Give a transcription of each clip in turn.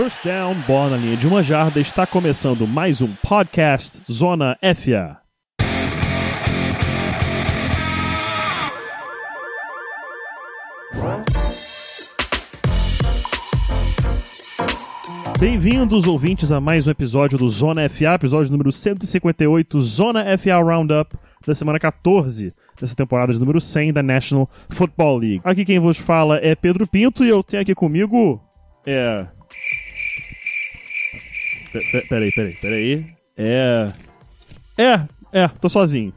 First down, bola na linha de uma jarda, está começando mais um podcast Zona FA. Bem-vindos, ouvintes, a mais um episódio do Zona FA, episódio número 158, Zona FA Roundup, da semana 14 dessa temporada de número 100 da National Football League. Aqui quem vos fala é Pedro Pinto e eu tenho aqui comigo. É. Peraí, peraí, peraí. É. É, é, tô sozinho.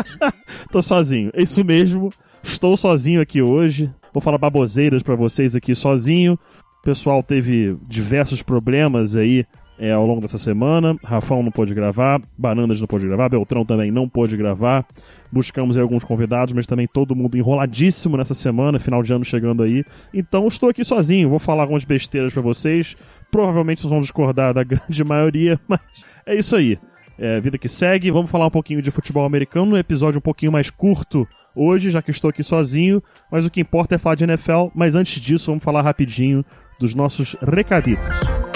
tô sozinho, é isso mesmo. Estou sozinho aqui hoje. Vou falar baboseiras pra vocês aqui sozinho. O pessoal teve diversos problemas aí é, ao longo dessa semana. Rafão não pôde gravar, Bananas não pôde gravar, Beltrão também não pôde gravar. Buscamos aí alguns convidados, mas também todo mundo enroladíssimo nessa semana, final de ano chegando aí. Então estou aqui sozinho, vou falar algumas besteiras pra vocês. Provavelmente vocês vão discordar da grande maioria, mas é isso aí. É, vida que segue, vamos falar um pouquinho de futebol americano, um episódio um pouquinho mais curto hoje, já que estou aqui sozinho, mas o que importa é falar de NFL, mas antes disso vamos falar rapidinho dos nossos recaditos.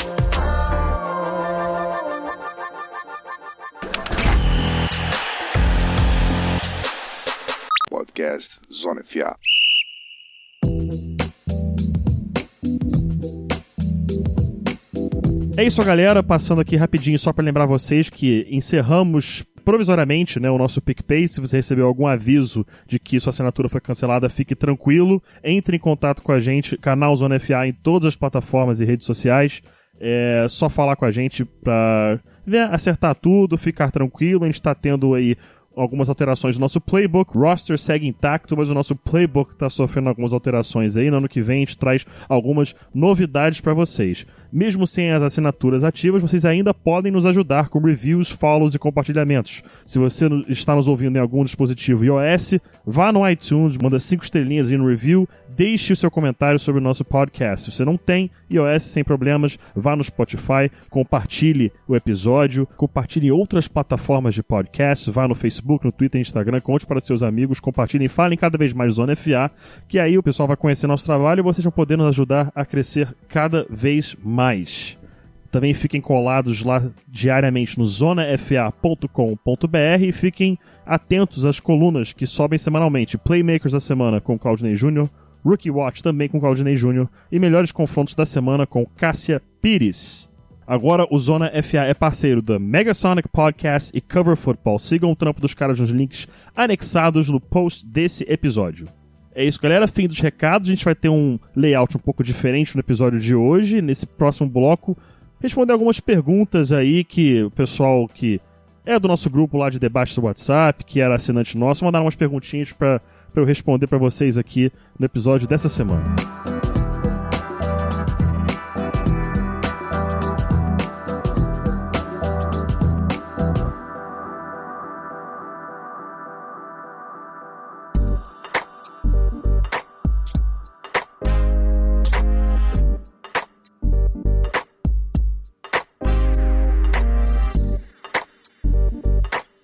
Podcast Zona FA. É isso, galera. Passando aqui rapidinho só para lembrar vocês que encerramos provisoriamente né, o nosso PicPay. Se você recebeu algum aviso de que sua assinatura foi cancelada, fique tranquilo. Entre em contato com a gente, canal Zona FA em todas as plataformas e redes sociais. É só falar com a gente pra ver, acertar tudo, ficar tranquilo. A gente tá tendo aí algumas alterações no nosso playbook. Roster segue intacto, mas o nosso playbook está sofrendo algumas alterações aí. No ano que vem a gente traz algumas novidades para vocês. Mesmo sem as assinaturas ativas, vocês ainda podem nos ajudar com reviews, follows e compartilhamentos. Se você está nos ouvindo em algum dispositivo iOS, vá no iTunes, manda cinco estrelinhas aí no review, deixe o seu comentário sobre o nosso podcast. Se você não tem iOS sem problemas, vá no Spotify, compartilhe o episódio, compartilhe outras plataformas de podcast, vá no Facebook, no Twitter, Instagram, conte para seus amigos, compartilhem, falem cada vez mais Zona FA, que aí o pessoal vai conhecer nosso trabalho e vocês vão poder nos ajudar a crescer cada vez mais. Também fiquem colados lá diariamente no zonafa.com.br e fiquem atentos às colunas que sobem semanalmente. Playmakers da semana com Claudinei Júnior, Rookie Watch também com Claudinei Júnior e melhores confrontos da semana com Cássia Pires. Agora o Zona FA é parceiro da Megasonic Podcast e Cover Football. Sigam o trampo dos caras nos links anexados no post desse episódio. É isso, galera. Fim dos recados. A gente vai ter um layout um pouco diferente no episódio de hoje. Nesse próximo bloco, responder algumas perguntas aí que o pessoal que é do nosso grupo lá de debate do WhatsApp, que era assinante nosso, mandaram umas perguntinhas pra pra eu responder pra vocês aqui no episódio dessa semana.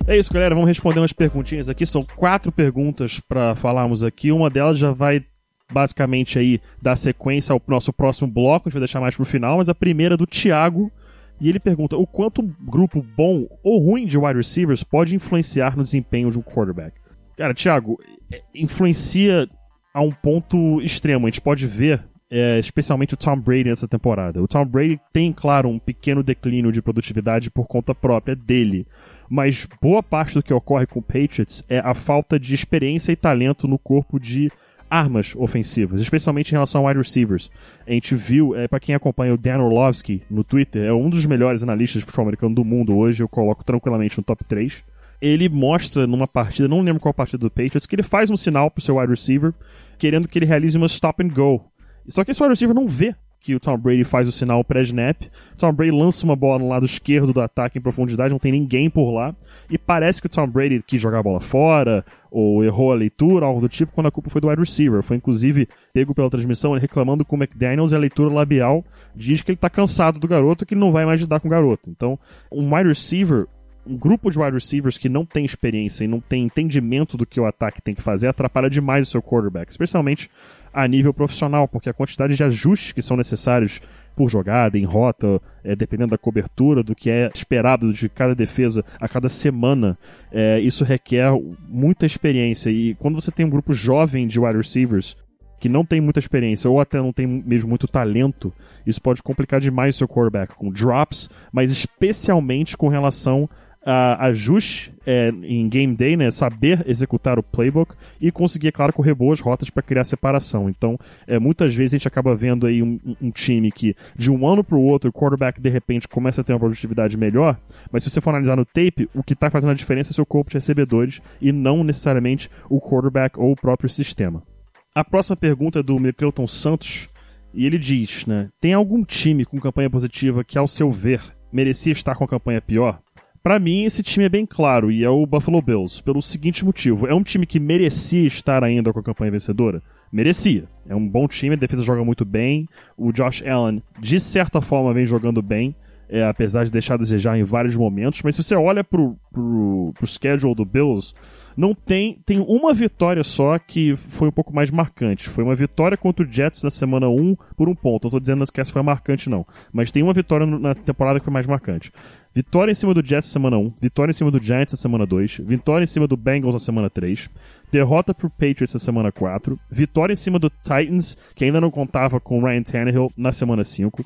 É isso, galera. Vamos responder umas perguntinhas aqui. São quatro perguntas pra falarmos aqui. Uma delas já vai basicamente aí dar sequência ao nosso próximo bloco. A gente vai deixar mais pro final. Mas a primeira é do Thiago. E ele pergunta: o quanto um grupo bom ou ruim de wide receivers pode influenciar no desempenho de um quarterback? Cara, Thiago, é, influencia a um ponto extremo. A gente pode ver é, especialmente o Tom Brady nessa temporada. O Tom Brady tem, claro, um pequeno declínio de produtividade por conta própria dele. Mas boa parte do que ocorre com o Patriots é a falta de experiência e talento no corpo de armas ofensivas, especialmente em relação a wide receivers. A gente viu, é, para quem acompanha o Dan Orlovsky no Twitter, é um dos melhores analistas de futebol americano do mundo hoje, eu coloco tranquilamente no top 3. Ele mostra numa partida, não lembro qual partida do Patriots, que ele faz um sinal pro seu wide receiver, querendo que ele realize uma stop and go. Só que esse wide receiver não vê que o Tom Brady faz o sinal pré-snap. Tom Brady lança uma bola no lado esquerdo do ataque em profundidade, não tem ninguém por lá. E parece que o Tom Brady quis jogar a bola fora, ou errou a leitura, algo do tipo, quando a culpa foi do wide receiver. Foi inclusive pego pela transmissão reclamando com o McDaniels e a leitura labial diz que ele tá cansado do garoto que ele não vai mais lidar com o garoto. Então, um wide receiver um grupo de wide receivers que não tem experiência e não tem entendimento do que o ataque tem que fazer atrapalha demais o seu quarterback, especialmente a nível profissional, porque a quantidade de ajustes que são necessários por jogada, em rota, é, dependendo da cobertura, do que é esperado de cada defesa a cada semana, é, isso requer muita experiência. E quando você tem um grupo jovem de wide receivers que não tem muita experiência ou até não tem mesmo muito talento, isso pode complicar demais o seu quarterback com drops, mas especialmente com relação a ajuste é, em game day, né, saber executar o playbook e conseguir, é claro, correr boas rotas para criar separação. Então, é, muitas vezes a gente acaba vendo aí um, um time que de um ano para o outro o quarterback de repente começa a ter uma produtividade melhor, mas se você for analisar no tape, o que está fazendo a diferença é seu corpo de recebedores e não necessariamente o quarterback ou o próprio sistema. A próxima pergunta é do Micleuton Santos e ele diz, né, tem algum time com campanha positiva que, ao seu ver, merecia estar com a campanha pior? Para mim, esse time é bem claro e é o Buffalo Bills, pelo seguinte motivo: é um time que merecia estar ainda com a campanha vencedora? Merecia. É um bom time, a defesa joga muito bem. O Josh Allen, de certa forma, vem jogando bem, é, apesar de deixar a desejar em vários momentos. Mas se você olha pro, pro, pro schedule do Bills, não tem tem uma vitória só que foi um pouco mais marcante. Foi uma vitória contra o Jets na semana 1 por um ponto. Não tô dizendo que essa foi marcante não, mas tem uma vitória na temporada que foi mais marcante. Vitória em cima do Jets na semana 1, vitória em cima do Giants na semana 2, vitória em cima do Bengals na semana 3, derrota pro Patriots na semana 4, vitória em cima do Titans, que ainda não contava com Ryan Tannehill na semana 5,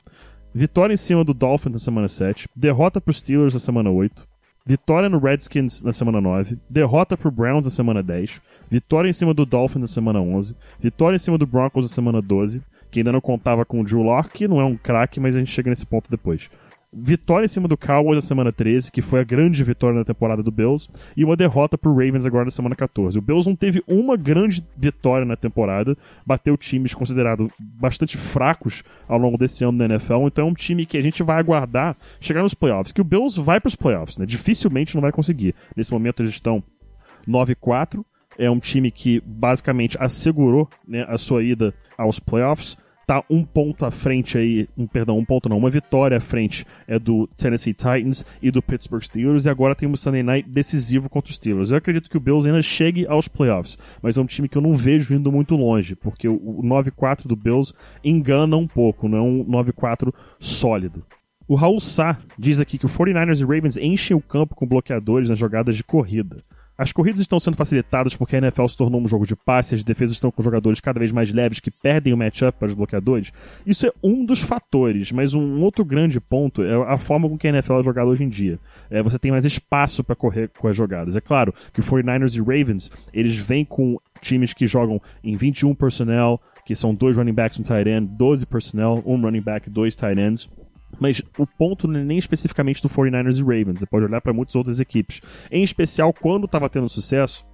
vitória em cima do Dolphins na semana 7, derrota pro Steelers na semana 8, Vitória no Redskins na semana 9, derrota pro Browns na semana 10, vitória em cima do Dolphins na semana 11, vitória em cima do Broncos na semana 12, que ainda não contava com o Drew Locke, que não é um craque, mas a gente chega nesse ponto depois vitória em cima do Cowboys na semana 13, que foi a grande vitória na temporada do Bills, e uma derrota pro Ravens agora na semana 14. O Bills não teve uma grande vitória na temporada, bateu times considerados bastante fracos ao longo desse ano na NFL, então é um time que a gente vai aguardar chegar nos playoffs, que o Bills vai pros playoffs, né? Dificilmente não vai conseguir. Nesse momento eles estão 9-4, é um time que basicamente assegurou né, a sua ida aos playoffs tá um ponto à frente aí, um perdão, um ponto não, uma vitória à frente é do Tennessee Titans e do Pittsburgh Steelers e agora tem um Sunday Night decisivo contra os Steelers. Eu acredito que o Bills ainda chegue aos playoffs, mas é um time que eu não vejo indo muito longe, porque o 9-4 do Bills engana um pouco, não é um 9-4 sólido. O Raul Sá diz aqui que o 49ers e Ravens enchem o campo com bloqueadores nas jogadas de corrida. As corridas estão sendo facilitadas porque a NFL se tornou um jogo de passe, as defesas estão com jogadores cada vez mais leves que perdem o matchup para os bloqueadores. Isso é um dos fatores, mas um outro grande ponto é a forma com que a NFL é jogada hoje em dia. É, você tem mais espaço para correr com as jogadas. É claro que o 49ers e Ravens, eles vêm com times que jogam em 21 personnel, que são dois running backs, um tight end, 12 personnel, um running back, dois tight ends. Mas o ponto não é nem especificamente do 49ers e Ravens, você pode olhar para muitas outras equipes. Em especial, quando estava tendo sucesso,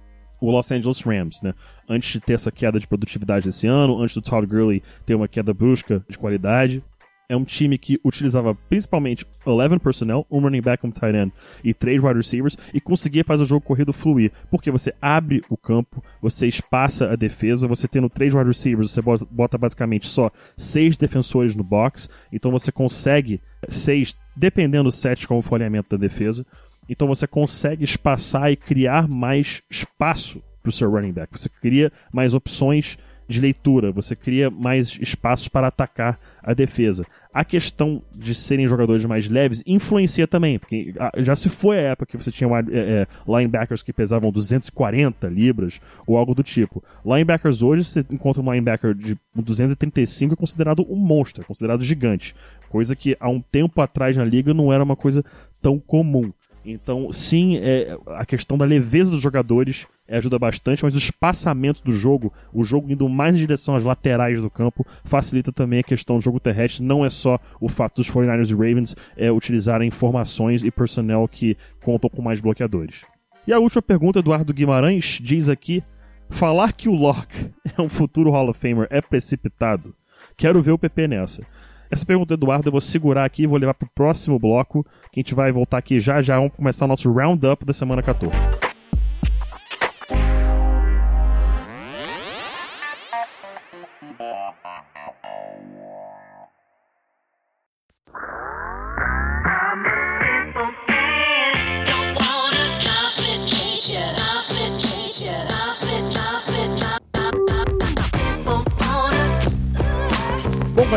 o Los Angeles Rams, né? Antes de ter essa queda de produtividade esse ano, antes do Todd Gurley ter uma queda brusca de qualidade, é um time que utilizava principalmente 11 personnel, um running back, um tight end e três wide receivers e conseguia fazer o jogo corrido fluir. Porque você abre o campo, você espaça a defesa, você tendo três wide receivers, você bota basicamente só seis defensores no box, então você consegue seis, dependendo do set como folheamento da defesa, então você consegue espaçar e criar mais espaço para o seu running back. Você cria mais opções de leitura, você cria mais espaços para atacar a defesa. A questão de serem jogadores mais leves influencia também, porque já se foi a época que você tinha é, é, linebackers que pesavam 240 libras ou algo do tipo. Linebackers hoje, você encontra um linebacker de 235 é considerado um monstro, é considerado gigante. Coisa que há um tempo atrás na liga não era uma coisa tão comum. Então, sim, é, a questão da leveza dos jogadores ajuda bastante, mas o espaçamento do jogo, o jogo indo mais em direção às laterais do campo, facilita também a questão do jogo terrestre. Não é só o fato dos 49ers e Ravens é, utilizarem formações e personnel que contam com mais bloqueadores. E a última pergunta, Eduardo Guimarães, diz aqui: falar que o Locke é um futuro Hall of Famer é precipitado? Quero ver o PP nessa. Essa pergunta do Eduardo eu vou segurar aqui e vou levar pro próximo bloco, que a gente vai voltar aqui já já. Vamos começar o nosso roundup da semana 14.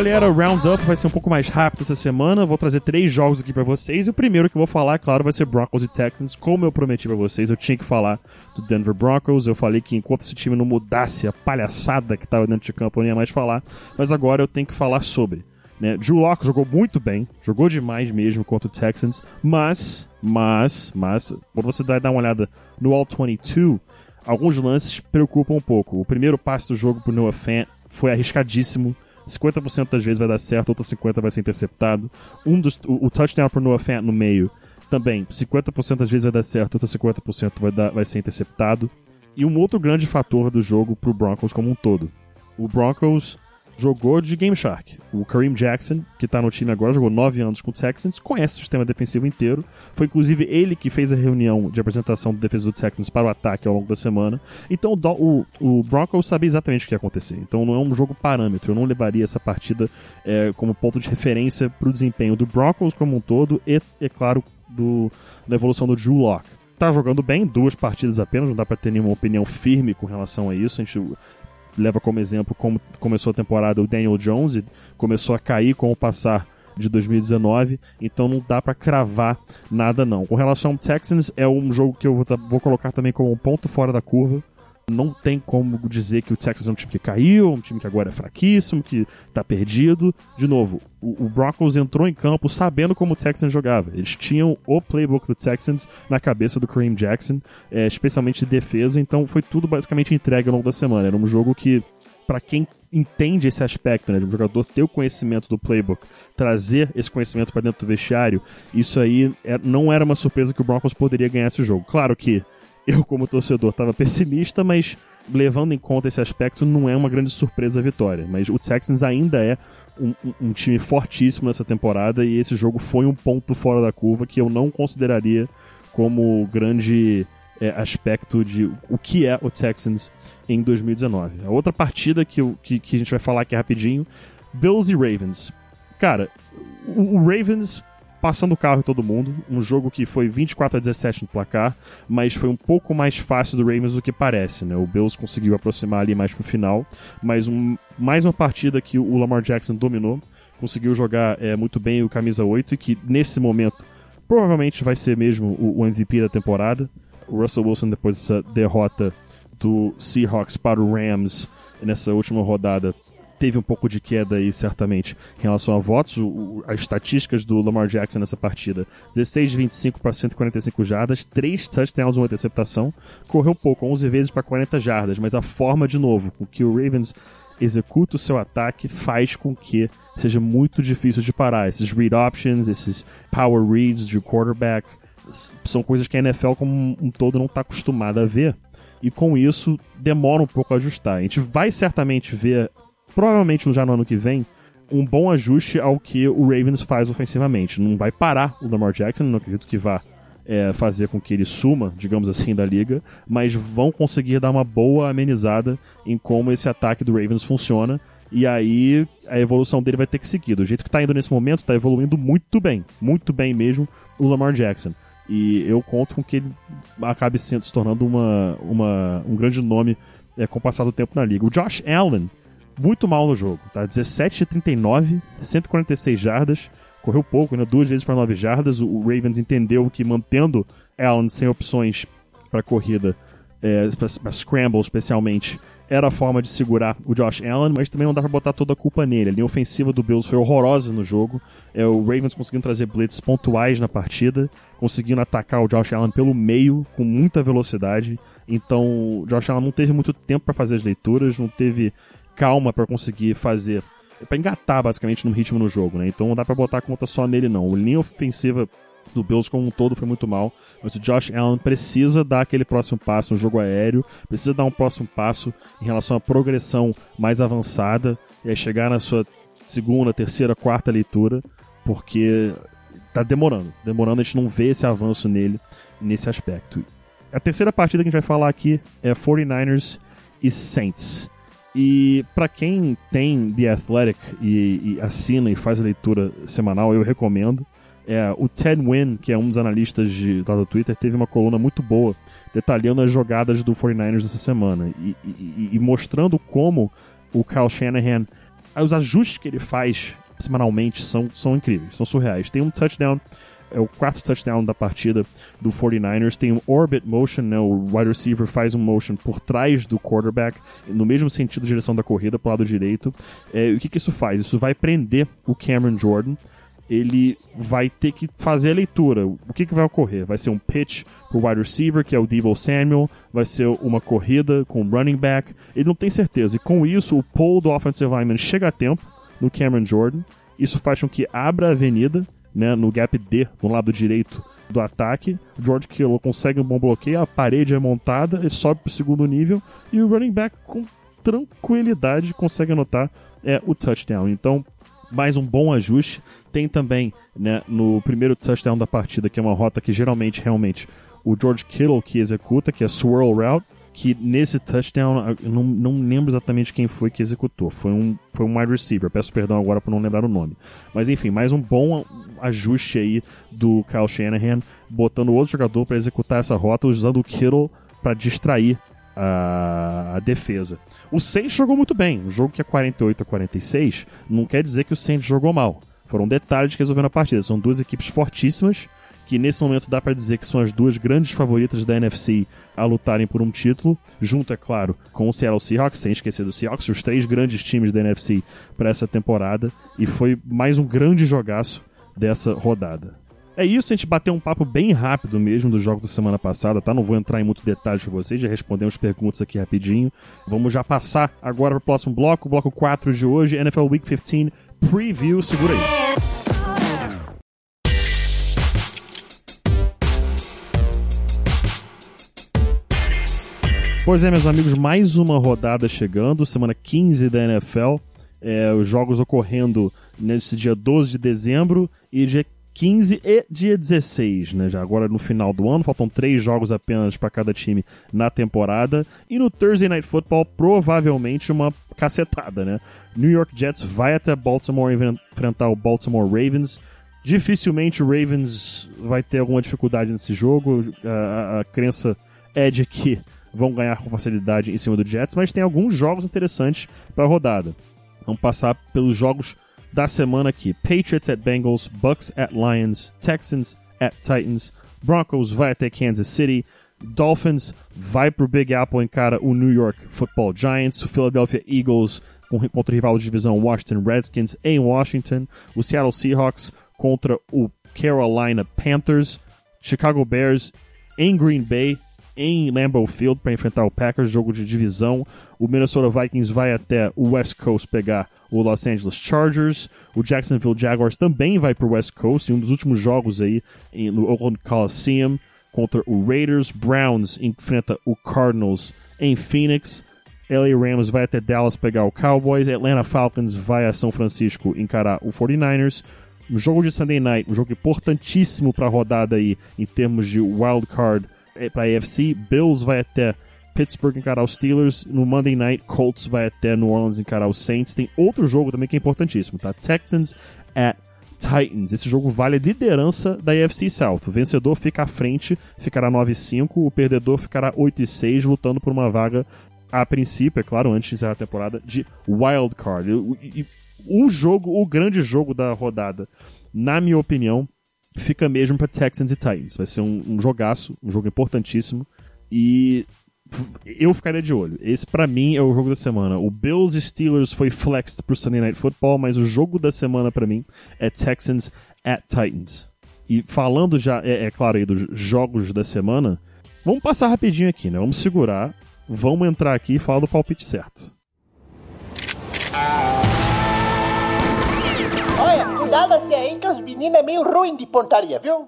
Galera, o Roundup vai ser um pouco mais rápido essa semana. Vou trazer três jogos aqui para vocês. E o primeiro que eu vou falar, claro, vai ser Broncos e Texans. Como eu prometi para vocês, eu tinha que falar do Denver Broncos. Eu falei que enquanto esse time não mudasse a palhaçada que tava dentro de campo, eu não ia mais falar. Mas agora eu tenho que falar sobre. Né? Drew Locke jogou muito bem, jogou demais mesmo contra o Texans, mas, mas, mas, quando você dá uma olhada no All 22, alguns lances preocupam um pouco. O primeiro passe do jogo pro Noah Fant foi arriscadíssimo. 50% das vezes vai dar certo, outra 50% vai ser interceptado. Um dos, o, o touchdown pro Noah Fant no meio também, 50% das vezes vai dar certo, outra 50% vai, dar, vai ser interceptado. E um outro grande fator do jogo pro Broncos como um todo. O Broncos jogou de Game Shark. O Kareem Jackson, que tá no time agora, jogou 9 anos com o Texans, conhece o sistema defensivo inteiro. Foi inclusive ele que fez a reunião de apresentação do defesa do Texans para o ataque ao longo da semana. Então o, o Broncos sabia exatamente o que ia acontecer. Então não é um jogo parâmetro. Eu não levaria essa partida é, como ponto de referência para o desempenho do Broncos como um todo e, é claro, do, da evolução do Drew Locke tá jogando bem, duas partidas apenas, não dá para ter nenhuma opinião firme com relação a isso. A gente leva como exemplo como começou a temporada o Daniel Jones começou a cair com o passar de 2019, então não dá para cravar nada não. Com relação ao Texans, é um jogo que eu vou, vou colocar também como um ponto fora da curva, não tem como dizer que o Texas é um time que caiu, um time que agora é fraquíssimo, que tá perdido. De novo, o, o Broncos entrou em campo sabendo como o Texans jogava. Eles tinham o playbook do Texans na cabeça do Kareem Jackson, é, especialmente de defesa, então foi tudo basicamente entregue ao longo da semana. Era um jogo que para quem entende esse aspecto, né, de um jogador ter o conhecimento do playbook, trazer esse conhecimento para dentro do vestiário, isso aí é, não era uma surpresa que o Broncos poderia ganhar esse jogo. Claro que eu, como torcedor, estava pessimista, mas levando em conta esse aspecto, não é uma grande surpresa a vitória. Mas o Texans ainda é um, um, time fortíssimo nessa temporada e esse jogo foi um ponto fora da curva que eu não consideraria como grande é, aspecto de o que é o Texans em 2019. A outra partida que, que, que a gente vai falar aqui rapidinho, Bills e Ravens. Cara, o Ravens passando o carro em todo mundo. Um jogo que foi 24 a 17 no placar, mas foi um pouco mais fácil do Ravens do que parece, né? O Bills conseguiu aproximar ali mais pro final, mas um, mais uma partida que o Lamar Jackson dominou, conseguiu jogar é, muito bem o camisa 8 e que nesse momento provavelmente vai ser mesmo o, o MVP da temporada. O Russell Wilson depois dessa derrota do Seahawks para o Rams nessa última rodada teve um pouco de queda aí, certamente, em relação a votos. O, as estatísticas do Lamar Jackson nessa partida: 16 de 25 para 145 jardas, 3 touchdowns, uma interceptação. Correu pouco, 11 vezes para 40 jardas, mas a forma, de novo, com que o Ravens executa o seu ataque faz com que seja muito difícil de parar. Esses read options, esses power reads de quarterback, são coisas que a NFL como um todo não está acostumada a ver. E com isso demora um pouco a ajustar. A gente vai certamente ver provavelmente já no ano que vem, um bom ajuste ao que o Ravens faz ofensivamente. Não vai parar o Lamar Jackson, não acredito que vá é, fazer com que ele suma, digamos assim, da liga, mas vão conseguir dar uma boa amenizada em como esse ataque do Ravens funciona. E aí a evolução dele vai ter que seguir. Do jeito que está indo nesse momento, está evoluindo muito bem, muito bem mesmo o Lamar Jackson. E eu conto com que ele acabe sendo, se tornando uma, uma, um grande nome é, com o passar do tempo na liga. O Josh Allen muito mal no jogo, tá? 17 de 39, 146 jardas, correu pouco, né? Duas vezes para 9 jardas. O Ravens entendeu que mantendo Allen sem opções para corrida, é, para scramble especialmente, era a forma de segurar o Josh Allen, mas também não dá para botar toda a culpa nele. A linha ofensiva do Bills foi horrorosa no jogo. É, o Ravens conseguindo trazer blitz pontuais na partida, conseguindo atacar o Josh Allen pelo meio com muita velocidade. Então, o Josh Allen não teve muito tempo para fazer as leituras, não teve calma para conseguir fazer. para engatar basicamente no ritmo no jogo, né? Então não dá para botar a conta só nele, não. A linha ofensiva do Bills como um todo foi muito mal, mas o Josh Allen precisa dar aquele próximo passo no jogo aéreo, precisa dar um próximo passo em relação à progressão mais avançada e aí chegar na sua segunda, terceira, quarta leitura, porque tá demorando, demorando, a gente não vê esse avanço nele nesse aspecto. A terceira partida que a gente vai falar aqui é 49ers e Saints. E para quem tem The Athletic e, e, assina e faz a leitura semanal, eu recomendo. É, o Ted Wynn, que é um dos analistas de, lá do Twitter, teve uma coluna muito boa detalhando as jogadas do 49ers dessa semana e, e, e mostrando como o Kyle Shanahan os ajustes que ele faz semanalmente são, são incríveis, são surreais. Tem um touchdown é o quarto touchdown da partida do 49ers. Tem um orbit motion, né? O wide receiver faz um motion por trás do quarterback, no mesmo sentido direção da corrida, pro lado direito. É, o que, que isso faz? Isso vai prender o Cameron Jordan. Ele vai ter que fazer a leitura. O que, que vai ocorrer? Vai ser um pitch pro wide receiver, que é o Debo Samuel, vai ser uma corrida com o running back. Ele não tem certeza. E com isso, o pull do offensive lineman chega a tempo no Cameron Jordan. Isso faz com que abra a avenida né, no gap D, no lado direito do ataque. George Kittle consegue um bom bloqueio, a parede é montada, ele sobe para o segundo nível e o running back com tranquilidade consegue anotar é, o touchdown. Então, mais um bom ajuste. Tem também né, no primeiro touchdown da partida, que é uma rota que geralmente, realmente, o George Kittle que executa, que é swirl route, que nesse touchdown, eu não, não lembro exatamente quem foi que executou. Foi um, foi um wide receiver. Peço perdão agora por não lembrar o nome. Mas enfim, mais um bom ajuste aí do Kyle Shanahan, botando outro jogador para executar essa rota, usando o Kittle para distrair a, defesa. O Saints jogou muito bem. Um jogo que é 48 a 46 não quer dizer que o Saints jogou mal. Foram detalhes que resolveram a partida. São duas equipes fortíssimas que nesse momento dá para dizer que são as duas grandes favoritas da NFC a lutarem por um título, junto, é claro, com o Seattle Seahawks, sem esquecer do Seahawks, os três grandes times da NFC para essa temporada, e foi mais um grande jogaço dessa rodada. É isso, a gente bateu um papo bem rápido mesmo do jogo da semana passada, tá? Não vou entrar em muito detalhes com vocês, já respondemos perguntas aqui rapidinho. Vamos já passar agora para o próximo bloco, bloco 4 de hoje, NFL Week 15 Preview. Segura aí. Pois é, meus amigos, mais uma rodada chegando, semana 15 da NFL. É, os jogos ocorrendo nesse dia 12 de dezembro e dia 15 e dia 16, né? Já agora no final do ano, faltam três jogos apenas para cada time na temporada. E no Thursday Night Football, provavelmente uma cacetada, né? New York Jets vai até Baltimore enfrentar o Baltimore Ravens. Dificilmente o Ravens vai ter alguma dificuldade nesse jogo. A, a, a crença é de que vão ganhar com facilidade em cima do Jets, mas tem alguns jogos interessantes para a rodada. Vamos passar pelos jogos da semana aqui: Patriots at Bengals, Bucks at Lions, Texans at Titans, Broncos vai até Kansas City, Dolphins vai para o Big Apple encara o New York Football Giants, o Philadelphia Eagles contra o rival de divisão Washington Redskins em Washington, o Seattle Seahawks contra o Carolina Panthers, Chicago Bears em Green Bay em Lambeau Field para enfrentar o Packers, jogo de divisão. O Minnesota Vikings vai até o West Coast pegar o Los Angeles Chargers. O Jacksonville Jaguars também vai para o West Coast em um dos últimos jogos aí no Oakland Coliseum contra o Raiders. Browns enfrenta o Cardinals em Phoenix. LA Rams vai até Dallas pegar o Cowboys. Atlanta Falcons vai a São Francisco encarar o 49ers. O jogo de Sunday Night, um jogo importantíssimo para a rodada aí em termos de wild card para a AFC. Bills vai até Pittsburgh encarar os Steelers. No Monday Night, Colts vai até New Orleans encarar os Saints. Tem outro jogo também que é importantíssimo, tá? Texans at Titans. Esse jogo vale a liderança da AFC South. O vencedor fica à frente, ficará 9-5. O perdedor ficará 8-6, lutando por uma vaga, a princípio, é claro, antes de encerrar a temporada, de wild card. O jogo, o grande jogo da rodada, na minha opinião, fica mesmo para Texans e Titans. Vai ser um, um jogaço, um jogo importantíssimo. E eu ficaria de olho. Esse para mim é o jogo da semana. O Bills Steelers foi flexed pro Sunday Night Football, mas o jogo da semana para mim é Texans at Titans. E falando já, é, é, claro aí dos jogos da semana, vamos passar rapidinho aqui, né? Vamos segurar, vamos entrar aqui e falar do palpite certo. Cuidado-se aí que os meninos é meio ruim de pontaria, viu?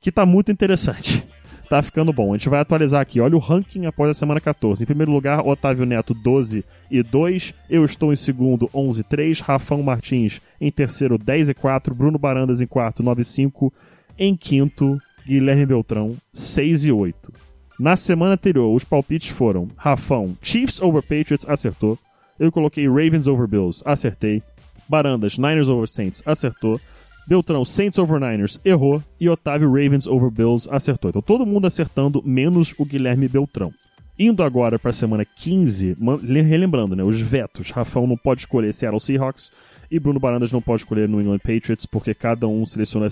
Que tá muito interessante. Tá ficando bom. A gente vai atualizar aqui. Olha o ranking após a semana 14. Em primeiro lugar, Otávio Neto 12 e 2. Eu estou em segundo, 11 e 3. Rafão Martins em terceiro, 10 e 4. Bruno Barandas em quarto, 9 e 5. Em quinto, Guilherme Beltrão, 6 e 8. Na semana anterior, os palpites foram Rafão, Chiefs over Patriots, acertou. Eu coloquei Ravens over Bills, acertei. Barandas, Niners over Saints, acertou. Beltrão, Saints over Niners, errou. E Otávio, Ravens over Bills, acertou. Então todo mundo acertando, menos o Guilherme Beltrão. Indo agora para a semana 15, relembrando, né, os vetos. Rafão não pode escolher Seattle Seahawks e Bruno Barandas não pode escolher New England Patriots, porque cada um seleciona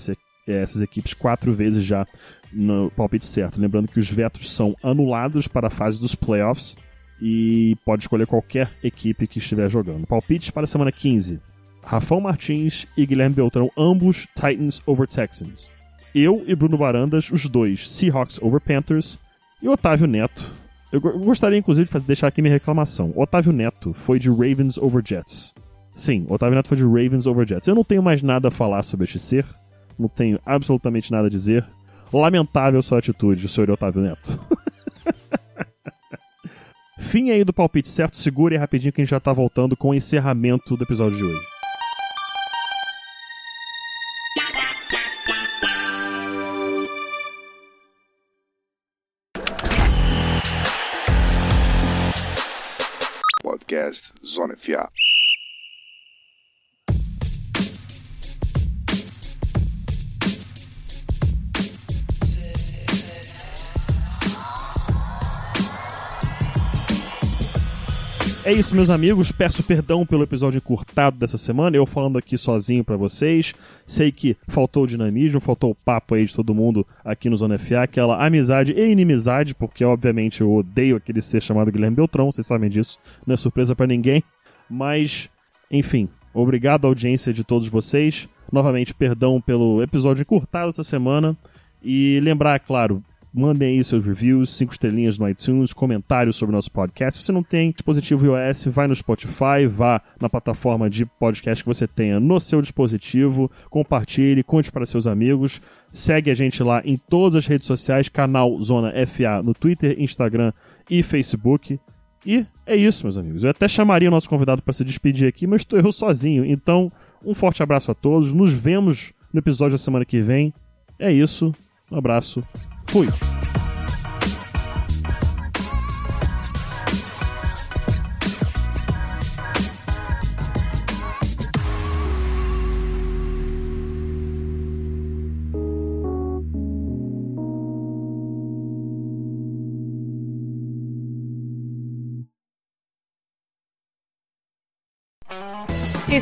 essas equipes quatro vezes já no palpite certo. Lembrando que os vetos são anulados para a fase dos playoffs e pode escolher qualquer equipe que estiver jogando. Palpites para a semana 15. Rafão Martins e Guilherme Beltrão, ambos Titans over Texans. Eu e Bruno Barandas, os dois Seahawks over Panthers. E Otávio Neto. Eu gostaria, inclusive, de deixar aqui minha reclamação. Otávio Neto foi de Ravens over Jets. Sim, Otávio Neto foi de Ravens over Jets. Eu não tenho mais nada a falar sobre este ser. Não tenho absolutamente nada a dizer. Lamentável sua atitude, senhor Otávio Neto. Fim aí do palpite certo, segure rapidinho que a gente já tá voltando com o encerramento do episódio de hoje. É isso, meus amigos. Peço perdão pelo episódio encurtado dessa semana. Eu falando aqui sozinho para vocês. Sei que faltou dinamismo, faltou o papo aí de todo mundo aqui no Zona FA, aquela amizade e inimizade, porque obviamente eu odeio aquele ser chamado Guilherme Beltrão, vocês sabem disso. Não é surpresa para ninguém. Mas, enfim, obrigado à audiência de todos vocês. Novamente, perdão pelo episódio encurtado essa semana. E lembrar, claro, Mandem aí seus reviews, cinco estrelinhas no iTunes, comentários sobre o nosso podcast. Se você não tem dispositivo iOS, vai no Spotify, vá na plataforma de podcast que você tenha no seu dispositivo, compartilhe, conte para seus amigos. Segue a gente lá em todas as redes sociais, canal Zona FA no Twitter, Instagram e Facebook. E é isso, meus amigos. Eu até chamaria o nosso convidado para se despedir aqui, mas estou eu sozinho. Então, um forte abraço a todos. Nos vemos no episódio da semana que vem. É isso. Um abraço. Fui.